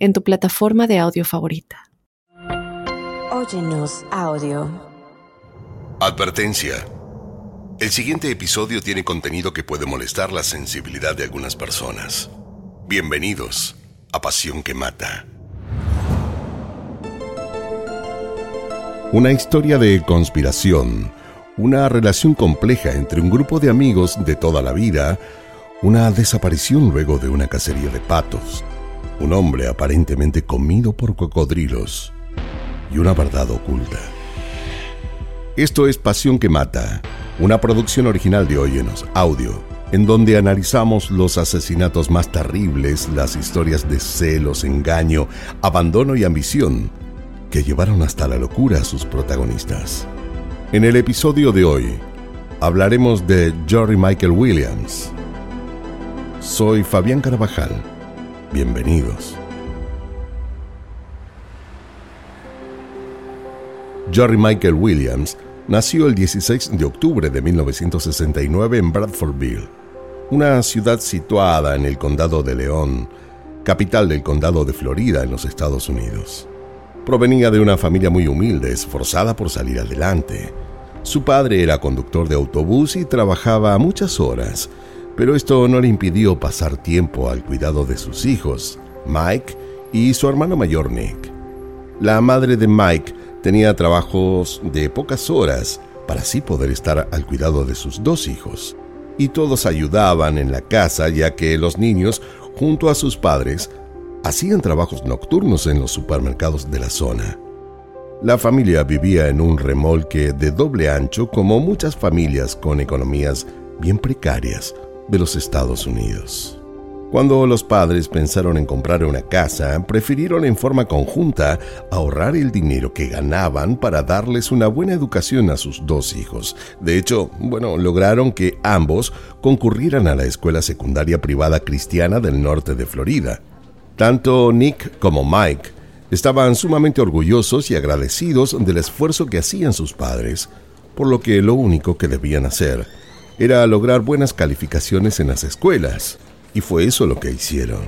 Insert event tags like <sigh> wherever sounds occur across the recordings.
en tu plataforma de audio favorita. Óyenos audio. Advertencia. El siguiente episodio tiene contenido que puede molestar la sensibilidad de algunas personas. Bienvenidos a Pasión que Mata. Una historia de conspiración, una relación compleja entre un grupo de amigos de toda la vida, una desaparición luego de una cacería de patos, un hombre aparentemente comido por cocodrilos y una verdad oculta. Esto es Pasión que Mata, una producción original de Óyenos Audio, en donde analizamos los asesinatos más terribles, las historias de celos, engaño, abandono y ambición que llevaron hasta la locura a sus protagonistas. En el episodio de hoy hablaremos de Jory Michael Williams. Soy Fabián Carabajal Bienvenidos. Jerry Michael Williams nació el 16 de octubre de 1969 en Bradfordville, una ciudad situada en el condado de León, capital del condado de Florida en los Estados Unidos. Provenía de una familia muy humilde, esforzada por salir adelante. Su padre era conductor de autobús y trabajaba muchas horas, pero esto no le impidió pasar tiempo al cuidado de sus hijos, Mike y su hermano mayor Nick. La madre de Mike tenía trabajos de pocas horas para así poder estar al cuidado de sus dos hijos, y todos ayudaban en la casa ya que los niños, junto a sus padres, hacían trabajos nocturnos en los supermercados de la zona. La familia vivía en un remolque de doble ancho como muchas familias con economías bien precarias de los Estados Unidos. Cuando los padres pensaron en comprar una casa, prefirieron en forma conjunta ahorrar el dinero que ganaban para darles una buena educación a sus dos hijos. De hecho, bueno, lograron que ambos concurrieran a la escuela secundaria privada cristiana del norte de Florida. Tanto Nick como Mike estaban sumamente orgullosos y agradecidos del esfuerzo que hacían sus padres, por lo que lo único que debían hacer era lograr buenas calificaciones en las escuelas, y fue eso lo que hicieron.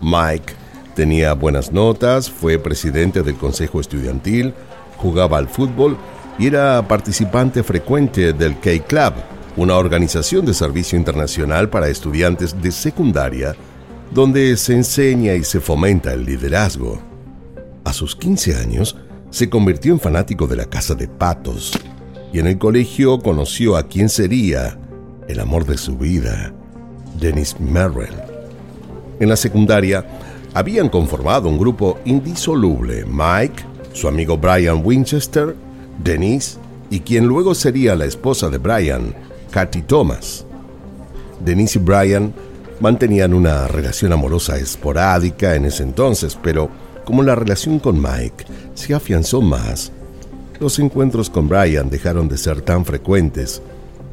Mike tenía buenas notas, fue presidente del consejo estudiantil, jugaba al fútbol y era participante frecuente del K-Club, una organización de servicio internacional para estudiantes de secundaria donde se enseña y se fomenta el liderazgo. A sus 15 años, se convirtió en fanático de la Casa de Patos y en el colegio conoció a quien sería el amor de su vida, Dennis Merrill. En la secundaria habían conformado un grupo indisoluble, Mike, su amigo Brian Winchester, Denise y quien luego sería la esposa de Brian, Katy Thomas. Denise y Brian mantenían una relación amorosa esporádica en ese entonces, pero como la relación con Mike se afianzó más, los encuentros con Brian dejaron de ser tan frecuentes,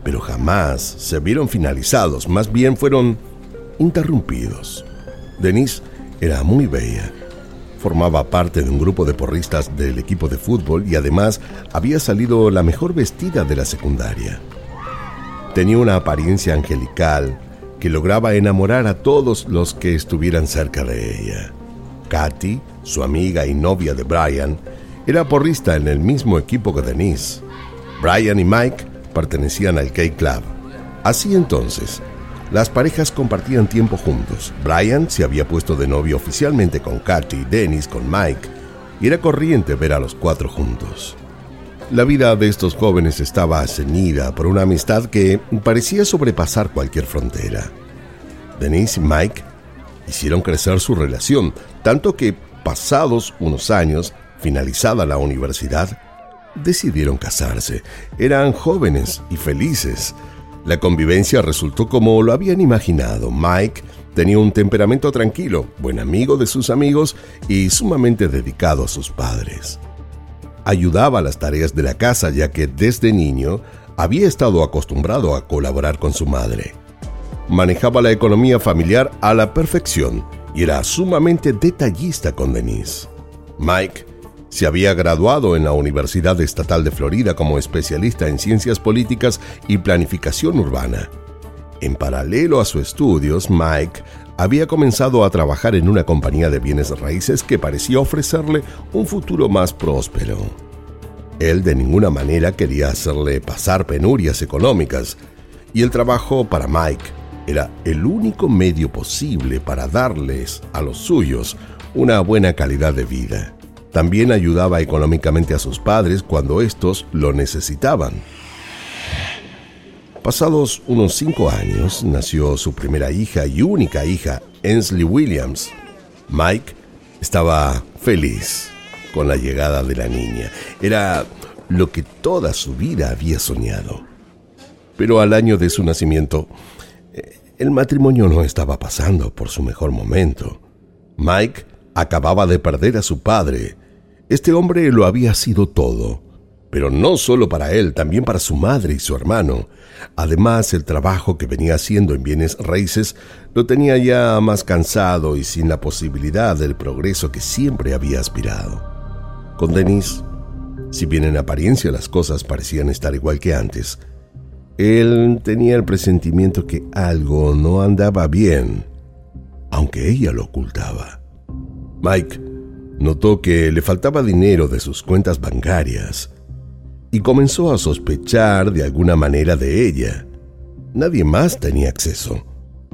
pero jamás se vieron finalizados, más bien fueron interrumpidos. Denise era muy bella. Formaba parte de un grupo de porristas del equipo de fútbol y además había salido la mejor vestida de la secundaria. Tenía una apariencia angelical que lograba enamorar a todos los que estuvieran cerca de ella. Katy, su amiga y novia de Brian, era porrista en el mismo equipo que Denise. Brian y Mike pertenecían al K-Club. Así entonces, las parejas compartían tiempo juntos. Brian se había puesto de novio oficialmente con Katy, Dennis con Mike, y era corriente ver a los cuatro juntos. La vida de estos jóvenes estaba ceñida por una amistad que parecía sobrepasar cualquier frontera. Denise y Mike hicieron crecer su relación, tanto que, pasados unos años, Finalizada la universidad, decidieron casarse. Eran jóvenes y felices. La convivencia resultó como lo habían imaginado. Mike Tenía un temperamento tranquilo, buen amigo de sus amigos y sumamente dedicado a sus padres. Ayudaba a las tareas de la casa ya que desde niño había estado acostumbrado a colaborar con su madre. Manejaba la economía familiar a la perfección y era sumamente detallista con Denise. Mike se había graduado en la Universidad Estatal de Florida como especialista en ciencias políticas y planificación urbana. En paralelo a sus estudios, Mike había comenzado a trabajar en una compañía de bienes raíces que parecía ofrecerle un futuro más próspero. Él de ninguna manera quería hacerle pasar penurias económicas, y el trabajo para Mike era el único medio posible para darles a los suyos una buena calidad de vida. También ayudaba económicamente a sus padres cuando estos lo necesitaban. Pasados unos cinco años, nació su primera hija y única hija, Ensley Williams. Mike estaba feliz con la llegada de la niña. Era lo que toda su vida había soñado. Pero al año de su nacimiento, eh, el matrimonio no estaba pasando por su mejor momento. Mike acababa de perder a su padre. Este hombre lo había sido todo pero no solo para él, también para su madre y su hermano. Además, el trabajo que venía haciendo en bienes raíces lo tenía ya más cansado y sin la posibilidad del progreso que siempre había aspirado. Con Denis, si bien en apariencia las cosas parecían estar igual que antes, él tenía el presentimiento que algo no andaba bien, aunque ella lo ocultaba. Mike notó que le faltaba dinero de sus cuentas bancarias, y comenzó a sospechar de alguna manera de ella. Nadie más tenía acceso.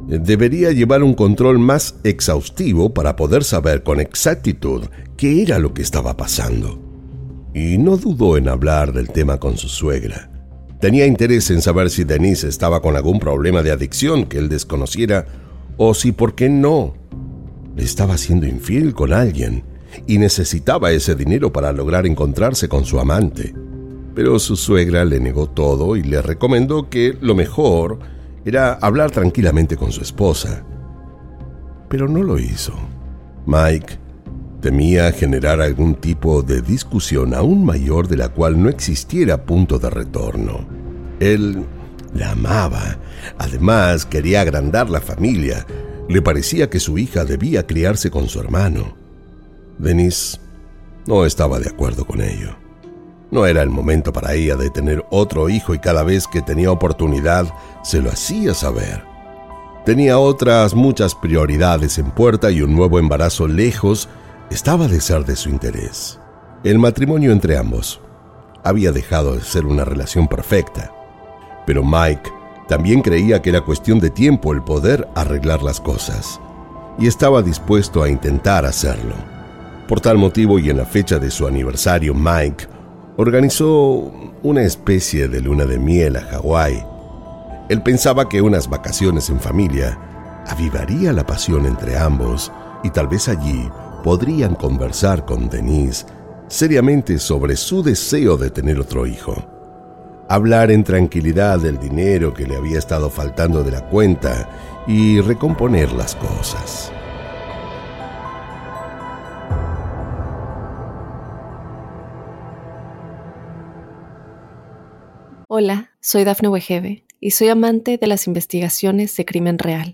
Debería llevar un control más exhaustivo para poder saber con exactitud qué era lo que estaba pasando. Y no dudó en hablar del tema con su suegra. Tenía interés en saber si Denise estaba con algún problema de adicción que él desconociera o si, por qué no, le estaba siendo infiel con alguien y necesitaba ese dinero para lograr encontrarse con su amante pero su suegra le negó todo y le recomendó que lo mejor era hablar tranquilamente con su esposa. Pero no lo hizo. Mike temía generar algún tipo de discusión aún mayor de la cual no existiera punto de retorno. Él la amaba. Además, quería agrandar la familia. Le parecía que su hija debía criarse con su hermano. Denise no estaba de acuerdo con ello. No era el momento para ella de tener otro hijo y cada vez que tenía oportunidad se lo hacía saber. Tenía otras muchas prioridades en puerta y un nuevo embarazo lejos estaba de ser de su interés. El matrimonio entre ambos había dejado de ser una relación perfecta, pero Mike también creía que era cuestión de tiempo el poder arreglar las cosas, y estaba dispuesto a intentar hacerlo. Por tal motivo y en la fecha de su aniversario, Mike organizó una especie de luna de miel a Hawái. Él pensaba que unas vacaciones en familia avivaría la pasión entre ambos y tal vez allí podrían conversar con Denise seriamente sobre su deseo de tener otro hijo. Hablar en tranquilidad del dinero que le había estado faltando de la cuenta y recomponer las cosas. Hola, soy Dafne Wegebe y soy amante de las investigaciones de crimen real.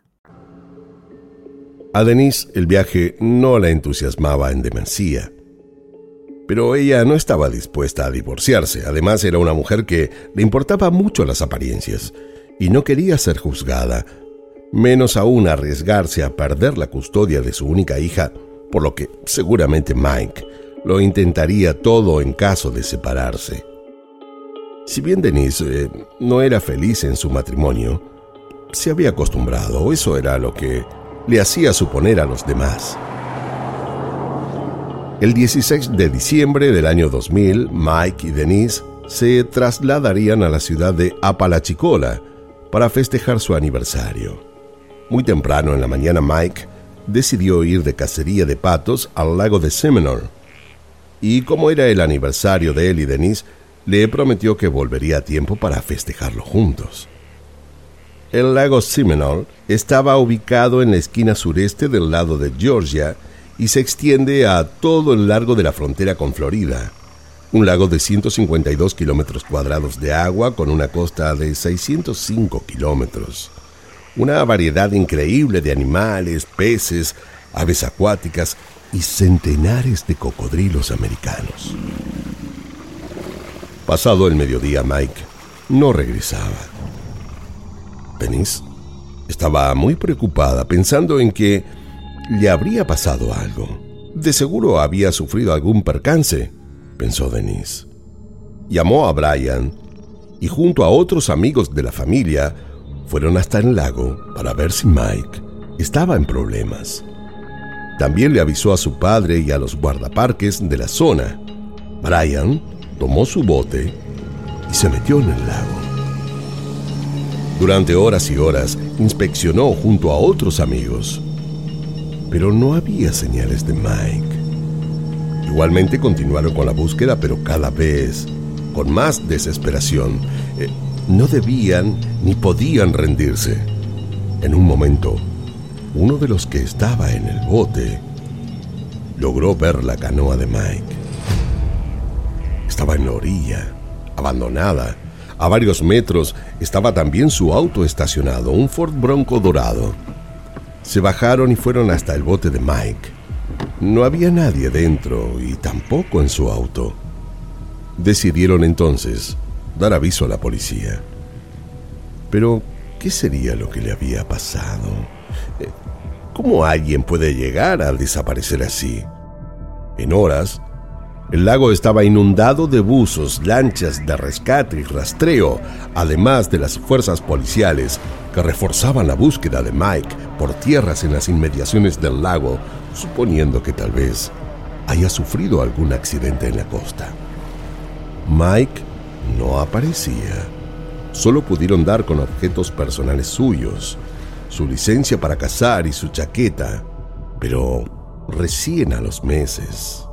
A Denise el viaje no la entusiasmaba en demasía. Pero ella no estaba dispuesta a divorciarse. Además era una mujer que le importaba mucho las apariencias y no quería ser juzgada, menos aún arriesgarse a perder la custodia de su única hija, por lo que seguramente Mike lo intentaría todo en caso de separarse. Si bien Denise eh, no era feliz en su matrimonio, se había acostumbrado, eso era lo que le hacía suponer a los demás. El 16 de diciembre del año 2000, Mike y Denise se trasladarían a la ciudad de Apalachicola para festejar su aniversario. Muy temprano en la mañana Mike decidió ir de cacería de patos al lago de Seminole. Y como era el aniversario de él y Denise, le prometió que volvería a tiempo para festejarlo juntos. El lago Seminole estaba ubicado en la esquina sureste del lado de Georgia y se extiende a todo el largo de la frontera con Florida. Un lago de 152 kilómetros cuadrados de agua con una costa de 605 kilómetros. Una variedad increíble de animales, peces, aves acuáticas y centenares de cocodrilos americanos. Pasado el mediodía, Mike no regresaba. Denise estaba muy preocupada pensando en que le habría pasado algo. De seguro había sufrido algún percance pensó Denise. Llamó a Brian y junto a otros amigos de la familia fueron hasta el lago para ver si Mike estaba en problemas. También le avisó a su padre y a los guardaparques de la zona. Brian tomó su bote y se metió en el lago. Durante horas y horas inspeccionó junto a otros amigos, pero no había señales de Mike. Igualmente continuaron con la búsqueda, pero cada vez con más desesperación. Eh, no debían ni podían rendirse. En un momento, uno de los que estaba en el bote logró ver la canoa de Mike. Estaba en la orilla, abandonada. A varios metros estaba también su auto estacionado, un Ford Bronco dorado. Se bajaron y fueron hasta el bote de Mike. No había nadie dentro y tampoco en su auto. Decidieron entonces dar aviso a la policía. Pero, ¿qué sería lo que le había pasado? Eh, ¿Cómo alguien puede llegar a desaparecer así? En horas, el lago estaba inundado de buzos, lanchas de rescate y rastreo, además de las fuerzas policiales que reforzaban la búsqueda de Mike por tierras en las inmediaciones del lago suponiendo que tal vez haya sufrido algún accidente en la costa. Mike no aparecía. Solo pudieron dar con objetos personales suyos, su licencia para cazar y su chaqueta, pero recién a los meses.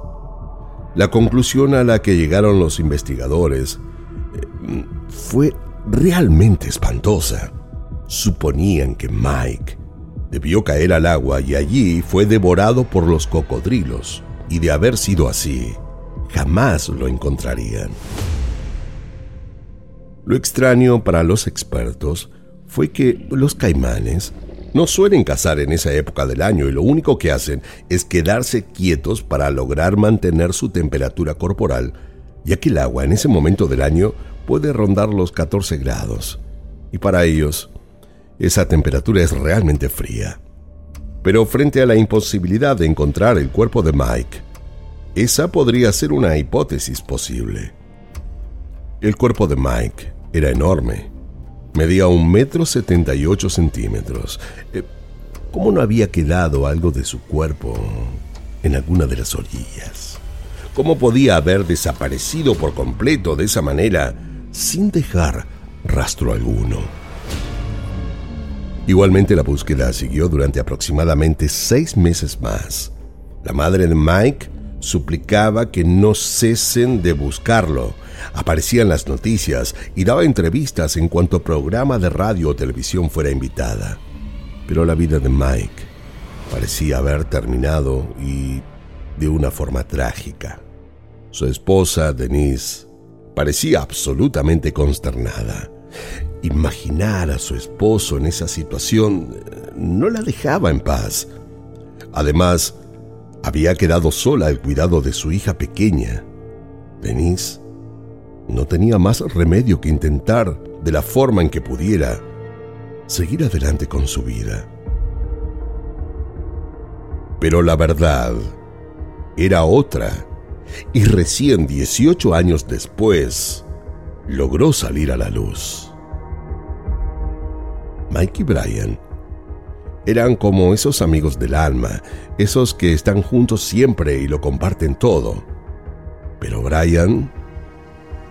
La conclusión a la que llegaron los investigadores eh, fue realmente espantosa. Suponían que Mike Debió caer al agua y allí fue devorado por los cocodrilos, y de haber sido así, jamás lo encontrarían. Lo extraño para los expertos fue que los caimanes no suelen cazar en esa época del año y lo único que hacen es quedarse quietos para lograr mantener su temperatura corporal, ya que el agua en ese momento del año puede rondar los 14 grados. Y para ellos, esa temperatura es realmente fría. Pero frente a la imposibilidad de encontrar el cuerpo de Mike, esa podría ser una hipótesis posible. El cuerpo de Mike era enorme. Medía un metro setenta y ocho centímetros. Eh, ¿Cómo no había quedado algo de su cuerpo en alguna de las orillas? ¿Cómo podía haber desaparecido por completo de esa manera sin dejar rastro alguno? Igualmente la búsqueda siguió durante aproximadamente seis meses más. La madre de Mike suplicaba que no cesen de buscarlo. Aparecía en las noticias y daba entrevistas en cuanto programa de radio o televisión fuera invitada. Pero la vida de Mike parecía haber terminado y de una forma trágica. Su esposa, Denise, parecía absolutamente consternada. Imaginar a su esposo en esa situación eh, no la dejaba en paz. Además, había quedado sola al cuidado de su hija pequeña. Denise no tenía más remedio que intentar, de la forma en que pudiera, seguir adelante con su vida. Pero la verdad era otra, y recién 18 años después logró salir a la luz. Mike y Brian Eran como esos amigos del alma, esos que están juntos siempre y lo comparten todo. Pero Brian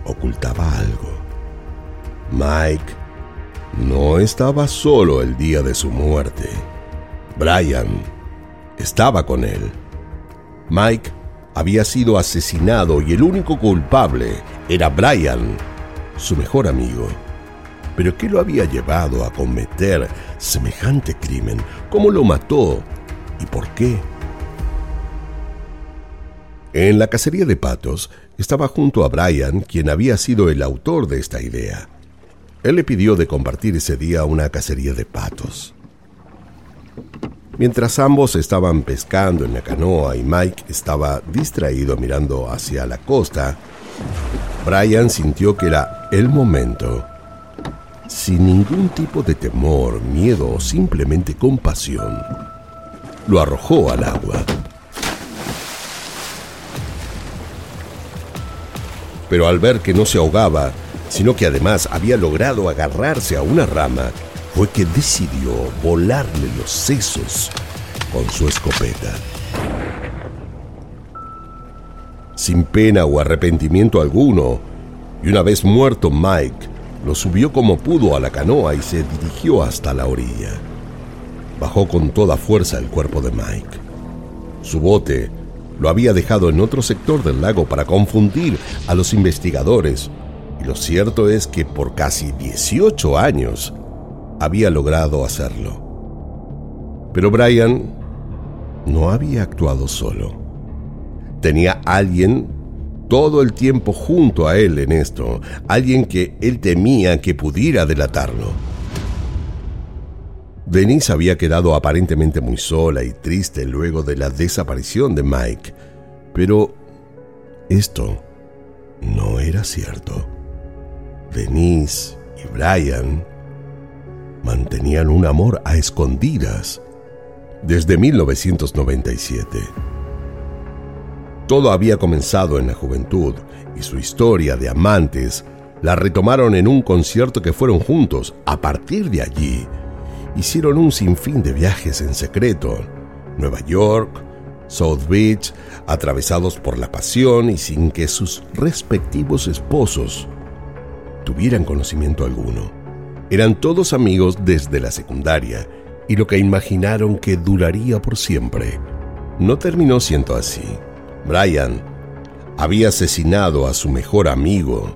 ocultaba algo. Mike no estaba solo el día de su muerte. Brian estaba con él. Mike había sido asesinado y el único culpable era Brian, su mejor amigo. Pero ¿qué lo había llevado a cometer semejante crimen? ¿Cómo lo mató? ¿Y por qué? En la cacería de patos estaba junto a Brian, quien había sido el autor de esta idea. Él le pidió de compartir ese día una cacería de patos. Mientras ambos estaban pescando en la canoa y Mike estaba distraído mirando hacia la costa, Brian sintió que era el momento. Sin ningún tipo de temor, miedo o simplemente compasión, lo arrojó al agua. Pero al ver que no se ahogaba, sino que además había logrado agarrarse a una rama, fue que decidió volarle los sesos con su escopeta. Sin pena o arrepentimiento alguno, y una vez muerto Mike, lo subió como pudo a la canoa y se dirigió hasta la orilla. Bajó con toda fuerza el cuerpo de Mike. Su bote lo había dejado en otro sector del lago para confundir a los investigadores, y lo cierto es que por casi 18 años había logrado hacerlo. Pero Brian no había actuado solo. Tenía alguien todo el tiempo junto a él en esto, alguien que él temía que pudiera delatarlo. Denise había quedado aparentemente muy sola y triste luego de la desaparición de Mike, pero esto no era cierto. Denise y Brian mantenían un amor a escondidas desde 1997. Todo había comenzado en la juventud y su historia de amantes la retomaron en un concierto que fueron juntos. A partir de allí, hicieron un sinfín de viajes en secreto. Nueva York, South Beach, atravesados por la pasión y sin que sus respectivos esposos tuvieran conocimiento alguno. Eran todos amigos desde la secundaria y lo que imaginaron que duraría por siempre no terminó siendo así. Brian había asesinado a su mejor amigo,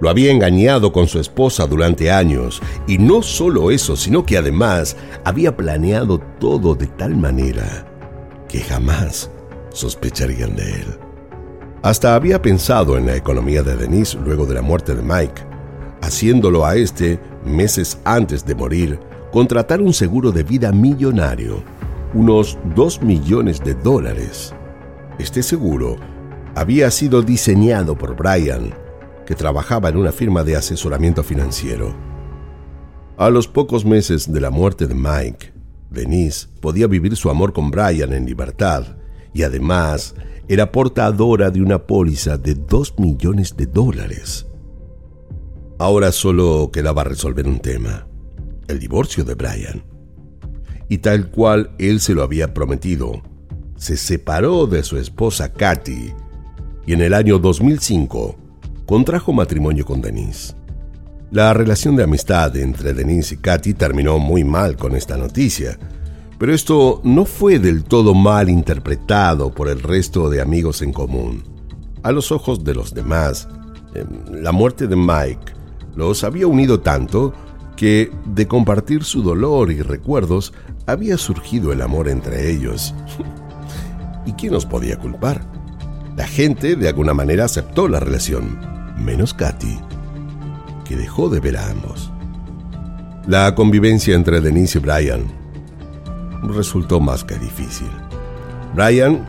lo había engañado con su esposa durante años y no solo eso, sino que además había planeado todo de tal manera que jamás sospecharían de él. Hasta había pensado en la economía de Denise luego de la muerte de Mike, haciéndolo a este meses antes de morir, contratar un seguro de vida millonario, unos 2 millones de dólares. Este seguro había sido diseñado por Brian, que trabajaba en una firma de asesoramiento financiero. A los pocos meses de la muerte de Mike, Denise podía vivir su amor con Brian en libertad y además era portadora de una póliza de 2 millones de dólares. Ahora solo quedaba resolver un tema, el divorcio de Brian. Y tal cual él se lo había prometido, se separó de su esposa Katy y en el año 2005 contrajo matrimonio con Denise. La relación de amistad entre Denise y Katy terminó muy mal con esta noticia, pero esto no fue del todo mal interpretado por el resto de amigos en común. A los ojos de los demás, em, la muerte de Mike los había unido tanto que de compartir su dolor y recuerdos había surgido el amor entre ellos. <laughs> ¿Y quién nos podía culpar? La gente de alguna manera aceptó la relación, menos Katy, que dejó de ver a ambos. La convivencia entre Denise y Brian resultó más que difícil. Brian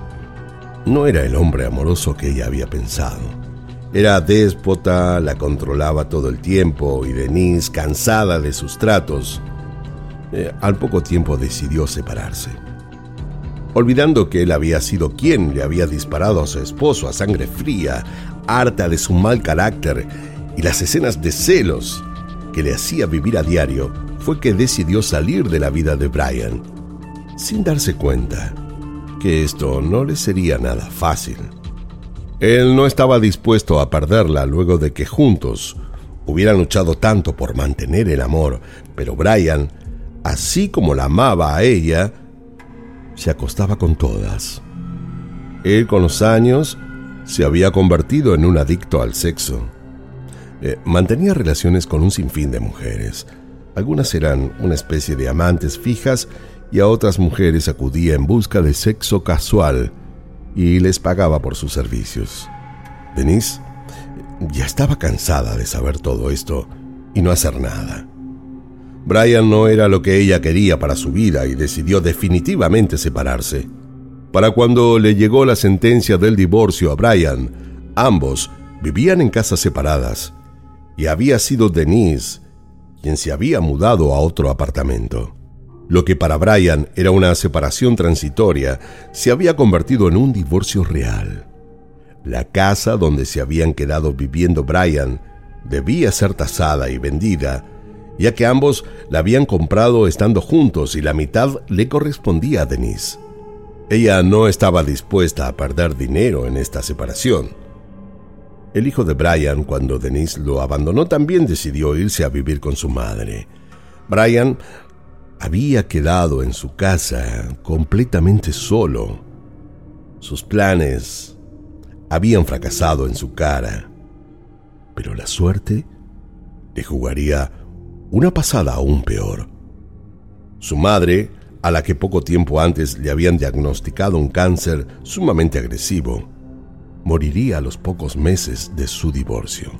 no era el hombre amoroso que ella había pensado. Era déspota, la controlaba todo el tiempo y Denise, cansada de sus tratos, eh, al poco tiempo decidió separarse. Olvidando que él había sido quien le había disparado a su esposo a sangre fría, harta de su mal carácter y las escenas de celos que le hacía vivir a diario, fue que decidió salir de la vida de Brian sin darse cuenta que esto no le sería nada fácil. Él no estaba dispuesto a perderla luego de que juntos hubieran luchado tanto por mantener el amor, pero Brian, así como la amaba a ella, se acostaba con todas. Él con los años se había convertido en un adicto al sexo. Eh, mantenía relaciones con un sinfín de mujeres. Algunas eran una especie de amantes fijas y a otras mujeres acudía en busca de sexo casual y les pagaba por sus servicios. Denise ya estaba cansada de saber todo esto y no hacer nada. Brian no era lo que ella quería para su vida y decidió definitivamente separarse. Para cuando le llegó la sentencia del divorcio a Brian, ambos vivían en casas separadas y había sido Denise quien se había mudado a otro apartamento. Lo que para Brian era una separación transitoria se había convertido en un divorcio real. La casa donde se habían quedado viviendo Brian debía ser tasada y vendida, ya que ambos la habían comprado estando juntos y la mitad le correspondía a Denise. Ella no estaba dispuesta a perder dinero en esta separación. El hijo de Brian, cuando Denise lo abandonó, también decidió irse a vivir con su madre. Brian había quedado en su casa completamente solo. Sus planes habían fracasado en su cara, pero la suerte le jugaría una pasada aún peor. Su madre, a la que poco tiempo antes le habían diagnosticado un cáncer sumamente agresivo, moriría a los pocos meses de su divorcio.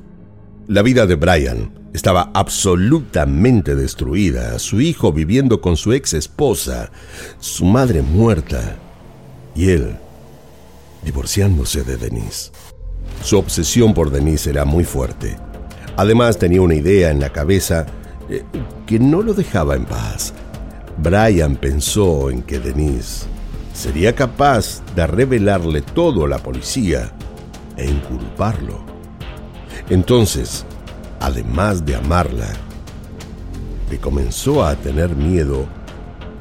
La vida de Brian estaba absolutamente destruida, su hijo viviendo con su ex esposa, su madre muerta y él divorciándose de Denise. Su obsesión por Denise era muy fuerte. Además tenía una idea en la cabeza eh, que no lo dejaba en paz. Brian pensó en que Denise sería capaz de revelarle todo a la policía e inculparlo. Entonces, además de amarla, le comenzó a tener miedo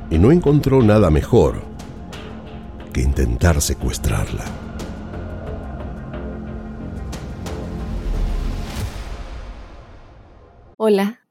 y no encontró nada mejor que intentar secuestrarla. Hola,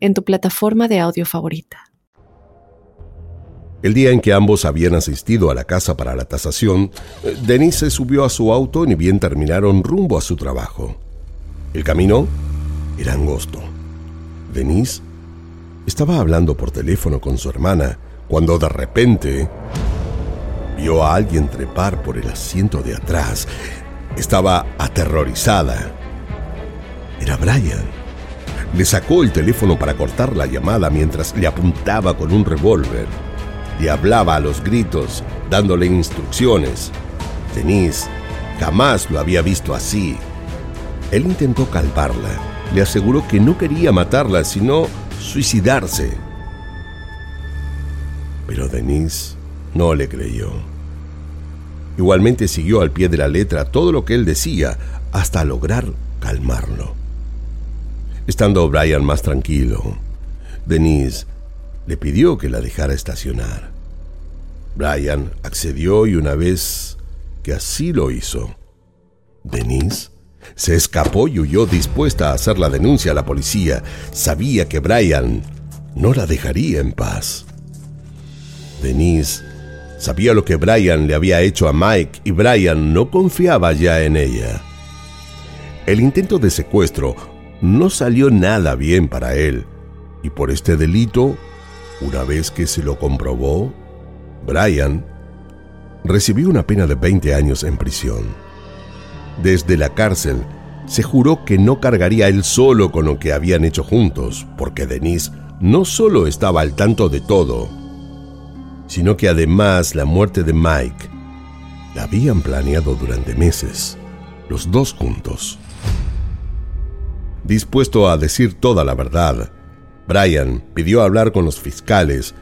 en tu plataforma de audio favorita. El día en que ambos habían asistido a la casa para la tasación, eh, Denise se subió a su auto y ni bien terminaron rumbo a su trabajo. El camino era angosto. Denise estaba hablando por teléfono con su hermana cuando de repente vio a alguien trepar por el asiento de atrás. Estaba aterrorizada. Era Brian. Le sacó el teléfono para cortar la llamada mientras le apuntaba con un revólver. Le hablaba a los gritos, dándole instrucciones. Denise jamás lo había visto así. Él intentó calmarla le aseguró que no quería matarla, sino suicidarse. Pero Denise no le creyó. Igualmente siguió al pie de la letra todo lo que él decía hasta lograr calmarlo. Estando Brian más tranquilo, Denise le pidió que la dejara estacionar. Brian accedió y una vez que así lo hizo, Denise se escapó y huyó dispuesta a hacer la denuncia a la policía. Sabía que Brian no la dejaría en paz. Denise sabía lo que Brian le había hecho a Mike y Brian no confiaba ya en ella. El intento de secuestro no salió nada bien para él y por este delito, una vez que se lo comprobó, Brian recibió una pena de 20 años en prisión. Desde la cárcel, se juró que no cargaría él solo con lo que habían hecho juntos, porque Denise no solo estaba al tanto de todo, sino que además la muerte de Mike La habían planeado durante meses, los dos juntos. Dispuesto a decir toda la verdad, Brian pidió hablar con los fiscales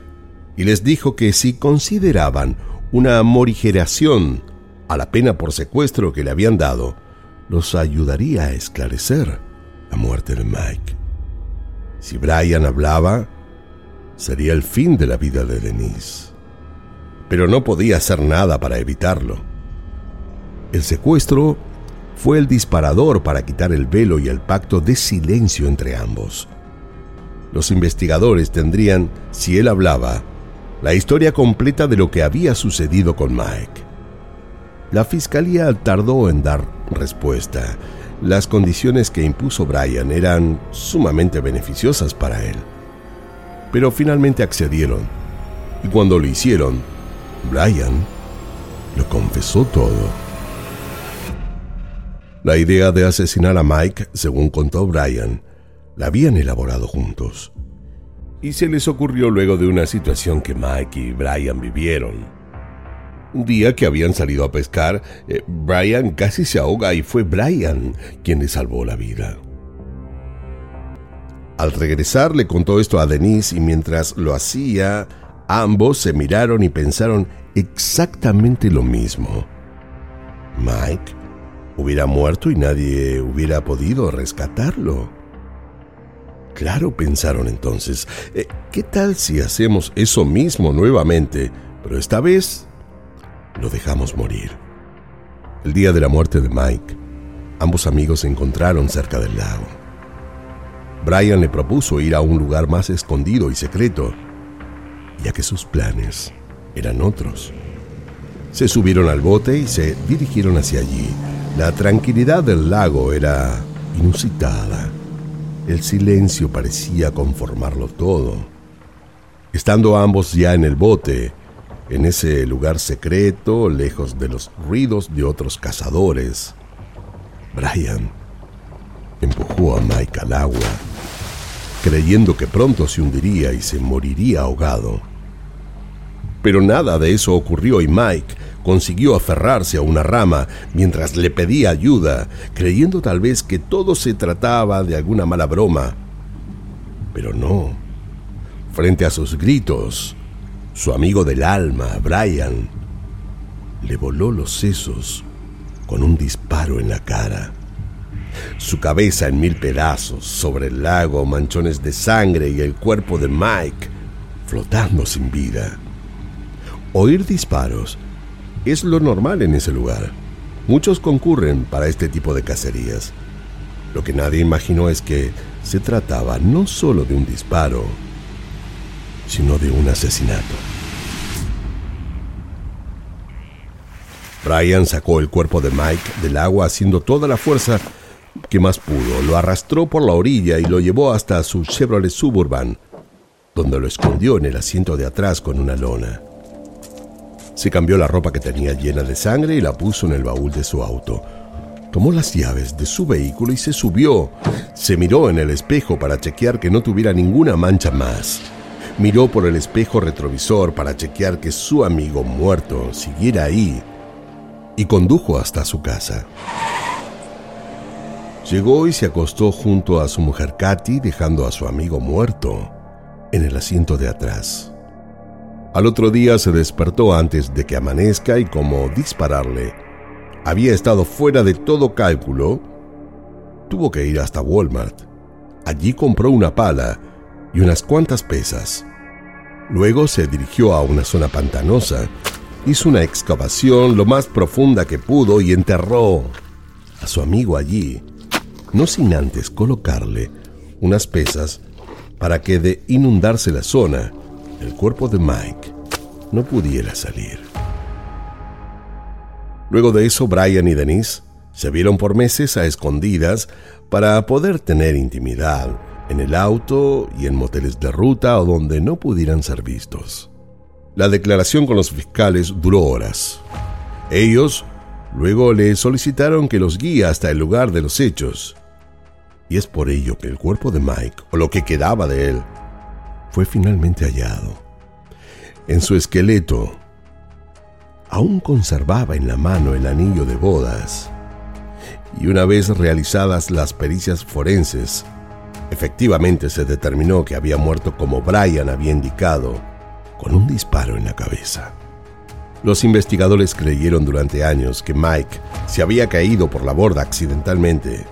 y les dijo que si consideraban una morigeración a la pena por secuestro que le habían dado, los ayudaría a esclarecer la muerte de Mike. Si Brian hablaba, sería el fin de la vida de Denise. Pero no podía hacer nada para evitarlo. El secuestro fue el disparador para quitar el velo y el pacto de silencio entre ambos. Los investigadores tendrían, si él hablaba, la historia completa de lo que había sucedido con Mike. La fiscalía tardó en dar respuesta. Las condiciones que impuso Brian eran sumamente beneficiosas para él. Pero finalmente accedieron. Y cuando lo hicieron, Brian lo confesó todo. La idea de asesinar a Mike, según contó Brian, la habían elaborado juntos y se les ocurrió luego de una situación que Mike y Brian vivieron. Un día que habían salido a pescar, eh, Brian casi se ahoga y fue Brian quien le salvó la vida. Al regresar le contó esto a Denise y mientras lo hacía, ambos se miraron y pensaron exactamente lo mismo. Mike hubiera muerto y nadie hubiera podido rescatarlo. Claro, pensaron entonces, eh, ¿qué tal si hacemos eso mismo nuevamente, pero esta vez lo dejamos morir? El día de la muerte de Mike, ambos amigos se encontraron cerca del lago. Brian le propuso ir a un lugar más escondido y secreto, ya que sus planes eran otros. Se subieron al bote y se dirigieron hacia allí. La tranquilidad del lago era inusitada. El silencio parecía conformarlo todo. Estando ambos ya en el bote, en ese lugar secreto, lejos de los ruidos de otros cazadores, Brian empujó a Mike al agua, creyendo que pronto se hundiría y se moriría ahogado. Pero nada de eso ocurrió y Mike consiguió aferrarse a una rama mientras le pedía ayuda, creyendo tal vez que todo se trataba de alguna mala broma. Pero no. Frente a sus gritos, su amigo del alma, Brian, le voló los sesos con un disparo en la cara. Su cabeza en mil pedazos sobre el lago, manchones de sangre y el cuerpo de Mike flotando sin vida. Oír disparos es lo normal en ese lugar. Muchos concurren para este tipo de cacerías. Lo que nadie imaginó es que se trataba no solo de un disparo, sino de un asesinato. Brian sacó el cuerpo de Mike del agua haciendo toda la fuerza que más pudo. Lo arrastró por la orilla y lo llevó hasta su Chevrolet Suburban, donde lo escondió en el asiento de atrás con una lona. Se cambió la ropa que tenía llena de sangre y la puso en el baúl de su auto. Tomó las llaves de su vehículo y se subió. Se miró en el espejo para chequear que no tuviera ninguna mancha más. Miró por el espejo retrovisor para chequear que su amigo muerto siguiera ahí y condujo hasta su casa. Llegó y se acostó junto a su mujer Katy, dejando a su amigo muerto en el asiento de atrás. Al otro día se despertó antes de que amanezca y como dispararle había estado fuera de todo cálculo, tuvo que ir hasta Walmart. Allí compró una pala y unas cuantas pesas. Luego se dirigió a una zona pantanosa, hizo una excavación lo más profunda que pudo y enterró a su amigo allí, no sin antes colocarle unas pesas para que de inundarse la zona, el cuerpo de Mike no pudiera salir. Luego de eso, Brian y Denise se vieron por meses a escondidas para poder tener intimidad en el auto y en moteles de ruta o donde no pudieran ser vistos. La declaración con los fiscales duró horas. Ellos luego le solicitaron que los guíe hasta el lugar de los hechos. Y es por ello que el cuerpo de Mike, o lo que quedaba de él, fue finalmente hallado. En su esqueleto aún conservaba en la mano el anillo de bodas. Y una vez realizadas las pericias forenses, efectivamente se determinó que había muerto como Brian había indicado, con un disparo en la cabeza. Los investigadores creyeron durante años que Mike se había caído por la borda accidentalmente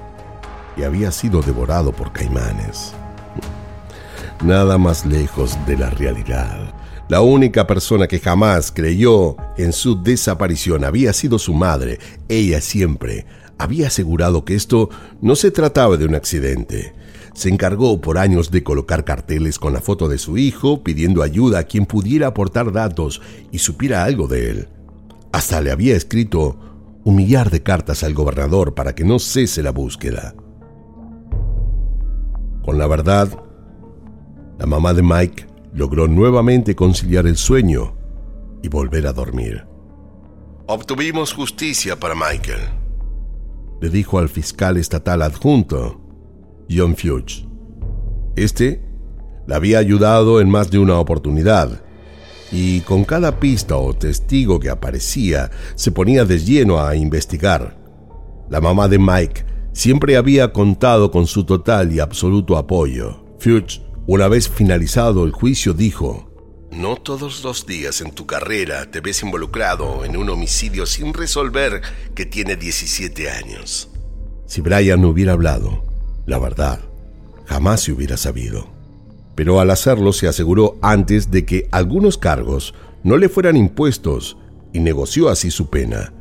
y había sido devorado por caimanes. Nada más lejos de la realidad. La única persona que jamás creyó en su desaparición había sido su madre. Ella siempre había asegurado que esto no se trataba de un accidente. Se encargó por años de colocar carteles con la foto de su hijo, pidiendo ayuda a quien pudiera aportar datos y supiera algo de él. Hasta le había escrito un millar de cartas al gobernador para que no cese la búsqueda. Con la verdad, la mamá de Mike logró nuevamente conciliar el sueño y volver a dormir. Obtuvimos justicia para Michael, le dijo al fiscal estatal adjunto, John Fuchs. Este le había ayudado en más de una oportunidad y con cada pista o testigo que aparecía se ponía de lleno a investigar. La mamá de Mike siempre había contado con su total y absoluto apoyo. Fuchs, una vez finalizado el juicio, dijo, No todos los días en tu carrera te ves involucrado en un homicidio sin resolver que tiene 17 años. Si Brian no hubiera hablado, la verdad, jamás se hubiera sabido. Pero al hacerlo se aseguró antes de que algunos cargos no le fueran impuestos y negoció así su pena.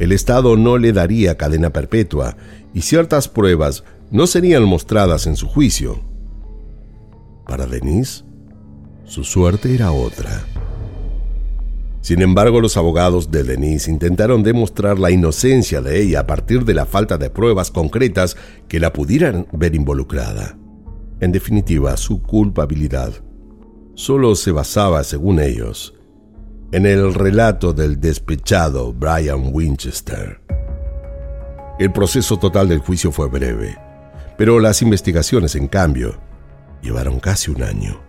El Estado no le daría cadena perpetua y ciertas pruebas no serían mostradas en su juicio. Para Denise, su suerte era otra. Sin embargo, los abogados de Denise intentaron demostrar la inocencia de ella a partir de la falta de pruebas concretas que la pudieran ver involucrada. En definitiva, su culpabilidad solo se basaba, según ellos, en el relato del despechado Brian Winchester. El proceso total del juicio fue breve, pero las investigaciones, en cambio, llevaron casi un año.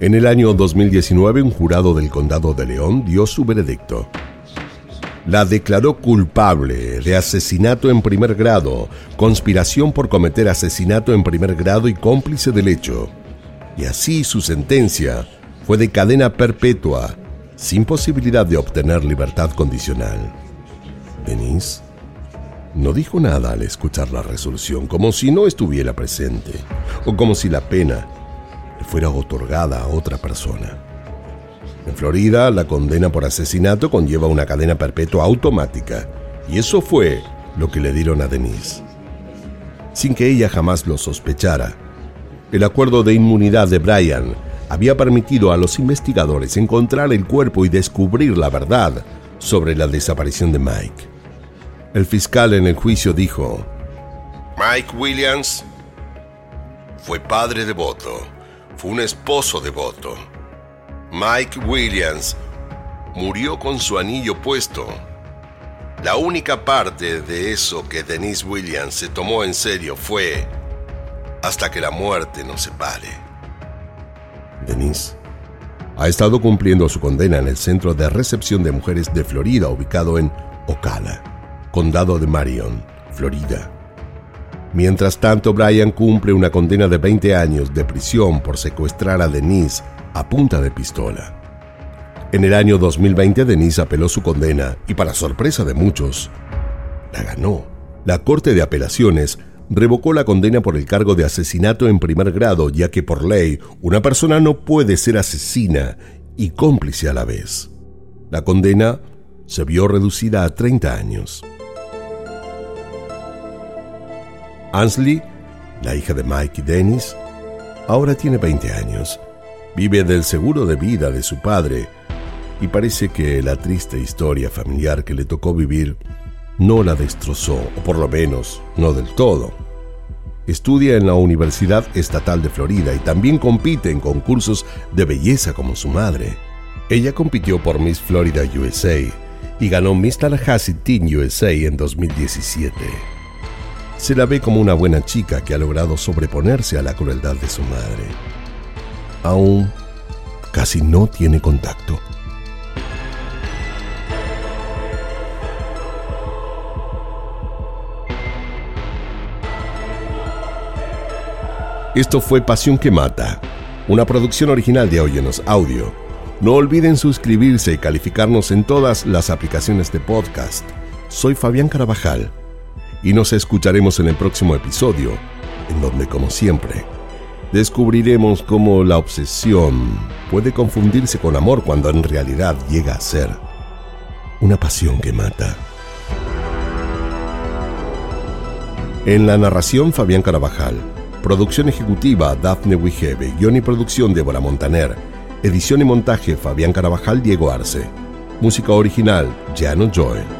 En el año 2019, un jurado del Condado de León dio su veredicto. La declaró culpable de asesinato en primer grado, conspiración por cometer asesinato en primer grado y cómplice del hecho. Y así su sentencia fue de cadena perpetua, sin posibilidad de obtener libertad condicional. Denise no dijo nada al escuchar la resolución, como si no estuviera presente, o como si la pena fuera otorgada a otra persona. En Florida, la condena por asesinato conlleva una cadena perpetua automática, y eso fue lo que le dieron a Denise. Sin que ella jamás lo sospechara, el acuerdo de inmunidad de Brian había permitido a los investigadores encontrar el cuerpo y descubrir la verdad sobre la desaparición de Mike. El fiscal en el juicio dijo, Mike Williams fue padre devoto fue un esposo devoto. Mike Williams murió con su anillo puesto. La única parte de eso que Denise Williams se tomó en serio fue hasta que la muerte nos separe. Denise ha estado cumpliendo su condena en el Centro de Recepción de Mujeres de Florida, ubicado en Ocala, Condado de Marion, Florida. Mientras tanto, Brian cumple una condena de 20 años de prisión por secuestrar a Denise a punta de pistola. En el año 2020, Denise apeló su condena y, para sorpresa de muchos, la ganó. La Corte de Apelaciones revocó la condena por el cargo de asesinato en primer grado, ya que por ley una persona no puede ser asesina y cómplice a la vez. La condena se vio reducida a 30 años. Ansley, la hija de Mike y Dennis, ahora tiene 20 años. Vive del seguro de vida de su padre y parece que la triste historia familiar que le tocó vivir no la destrozó, o por lo menos no del todo. Estudia en la Universidad Estatal de Florida y también compite en concursos de belleza como su madre. Ella compitió por Miss Florida USA y ganó Miss Tallahassee Teen USA en 2017 se la ve como una buena chica que ha logrado sobreponerse a la crueldad de su madre. Aún casi no tiene contacto. Esto fue Pasión que Mata, una producción original de Óyenos Audio. No olviden suscribirse y calificarnos en todas las aplicaciones de podcast. Soy Fabián Carabajal y nos escucharemos en el próximo episodio, en donde, como siempre, descubriremos cómo la obsesión puede confundirse con amor cuando en realidad llega a ser una pasión que mata. En la narración Fabián Carabajal, producción ejecutiva Daphne Wigebe, guion y producción Débora Montaner, edición y montaje Fabián Carabajal Diego Arce, música original Jano Joy.